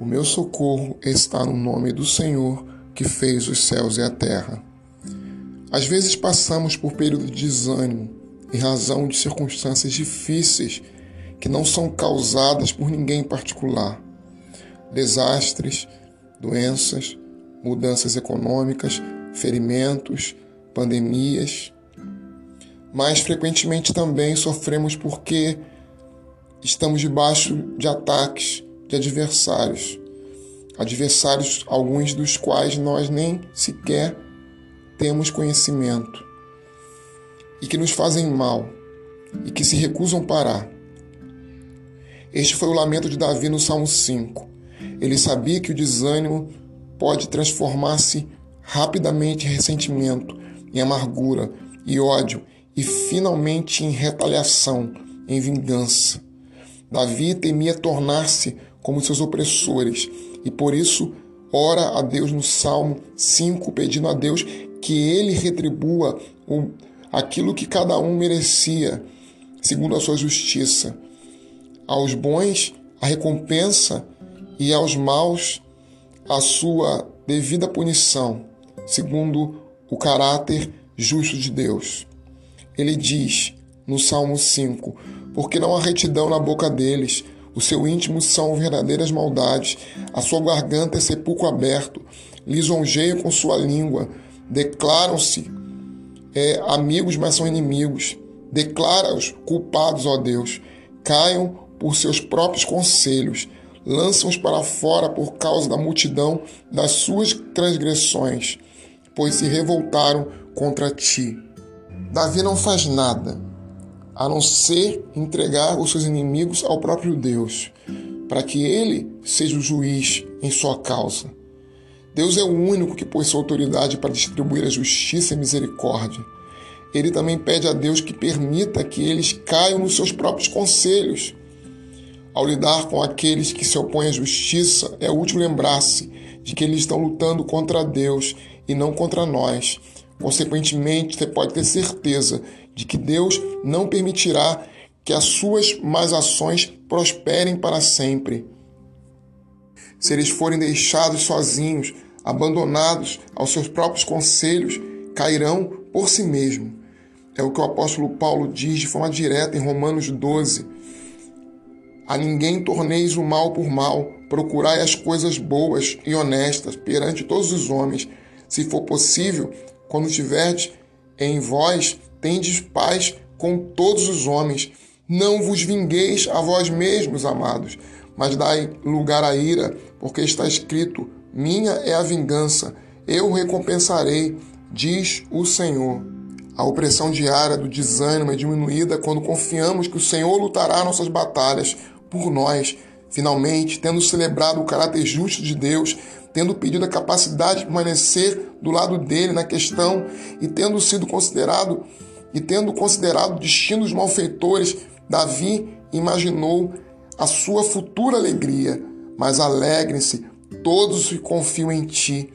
O meu socorro está no nome do Senhor que fez os céus e a terra. Às vezes passamos por períodos de desânimo em razão de circunstâncias difíceis que não são causadas por ninguém em particular. Desastres, doenças, mudanças econômicas, ferimentos, pandemias. Mais frequentemente também sofremos porque estamos debaixo de ataques de adversários. Adversários, alguns dos quais nós nem sequer temos conhecimento e que nos fazem mal e que se recusam parar. Este foi o lamento de Davi no Salmo 5. Ele sabia que o desânimo pode transformar-se rapidamente em ressentimento, em amargura e ódio e finalmente em retaliação, em vingança. Davi temia tornar-se como seus opressores e por isso ora a Deus no Salmo 5, pedindo a Deus que ele retribua o aquilo que cada um merecia, segundo a sua justiça. Aos bons, a recompensa, e aos maus, a sua devida punição, segundo o caráter justo de Deus. Ele diz no Salmo 5: Porque não há retidão na boca deles, o seu íntimo são verdadeiras maldades, a sua garganta é sepulcro aberto, lisonjeiam com sua língua, declaram-se é, amigos, mas são inimigos. Declara-os culpados, ó Deus. Caiam por seus próprios conselhos. Lançam-os para fora por causa da multidão das suas transgressões, pois se revoltaram contra ti. Davi não faz nada a não ser entregar os seus inimigos ao próprio Deus, para que ele seja o juiz em sua causa. Deus é o único que pôs sua autoridade para distribuir a justiça e misericórdia. Ele também pede a Deus que permita que eles caiam nos seus próprios conselhos. Ao lidar com aqueles que se opõem à justiça, é útil lembrar-se de que eles estão lutando contra Deus e não contra nós. Consequentemente, você pode ter certeza de que Deus não permitirá que as suas más ações prosperem para sempre se eles forem deixados sozinhos, abandonados aos seus próprios conselhos, cairão por si mesmos. É o que o apóstolo Paulo diz de forma direta em Romanos 12. A ninguém torneis o mal por mal, procurai as coisas boas e honestas perante todos os homens. Se for possível, quando tiverdes em vós, tendes paz com todos os homens. Não vos vingueis a vós mesmos, amados, mas dai lugar à ira, porque está escrito: Minha é a vingança, eu recompensarei, diz o Senhor. A opressão diária do desânimo é diminuída quando confiamos que o Senhor lutará nossas batalhas por nós. Finalmente, tendo celebrado o caráter justo de Deus, tendo pedido a capacidade de permanecer do lado dele na questão e tendo sido considerado e tendo considerado o destino dos malfeitores, Davi imaginou a sua futura alegria, mas alegrem-se todos que confiam em ti.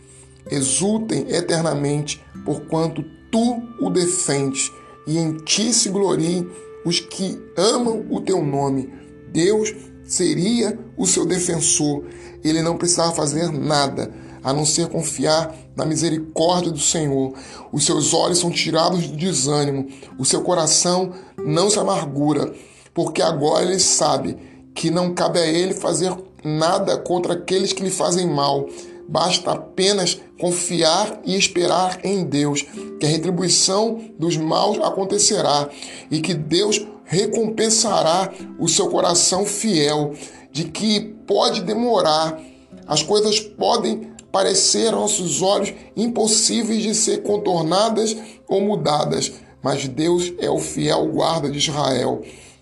Exultem eternamente, porquanto tu o defendes, e em ti se gloriem os que amam o teu nome. Deus seria o seu defensor. Ele não precisava fazer nada a não ser confiar na misericórdia do Senhor. Os seus olhos são tirados do desânimo, o seu coração não se amargura, porque agora ele sabe que não cabe a ele fazer nada contra aqueles que lhe fazem mal. Basta apenas confiar e esperar em Deus, que a retribuição dos maus acontecerá e que Deus recompensará o seu coração fiel, de que pode demorar, as coisas podem parecer aos nossos olhos impossíveis de ser contornadas ou mudadas, mas Deus é o fiel guarda de Israel.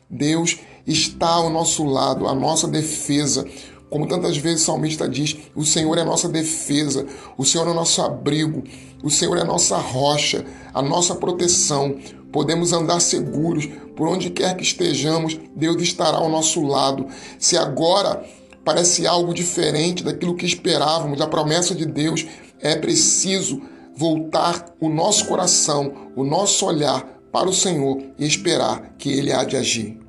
Deus está ao nosso lado, a nossa defesa. Como tantas vezes o salmista diz, o Senhor é a nossa defesa, o Senhor é o nosso abrigo, o Senhor é a nossa rocha, a nossa proteção. Podemos andar seguros por onde quer que estejamos, Deus estará ao nosso lado. Se agora parece algo diferente daquilo que esperávamos, a promessa de Deus, é preciso voltar o nosso coração, o nosso olhar para o Senhor e esperar que Ele há de agir.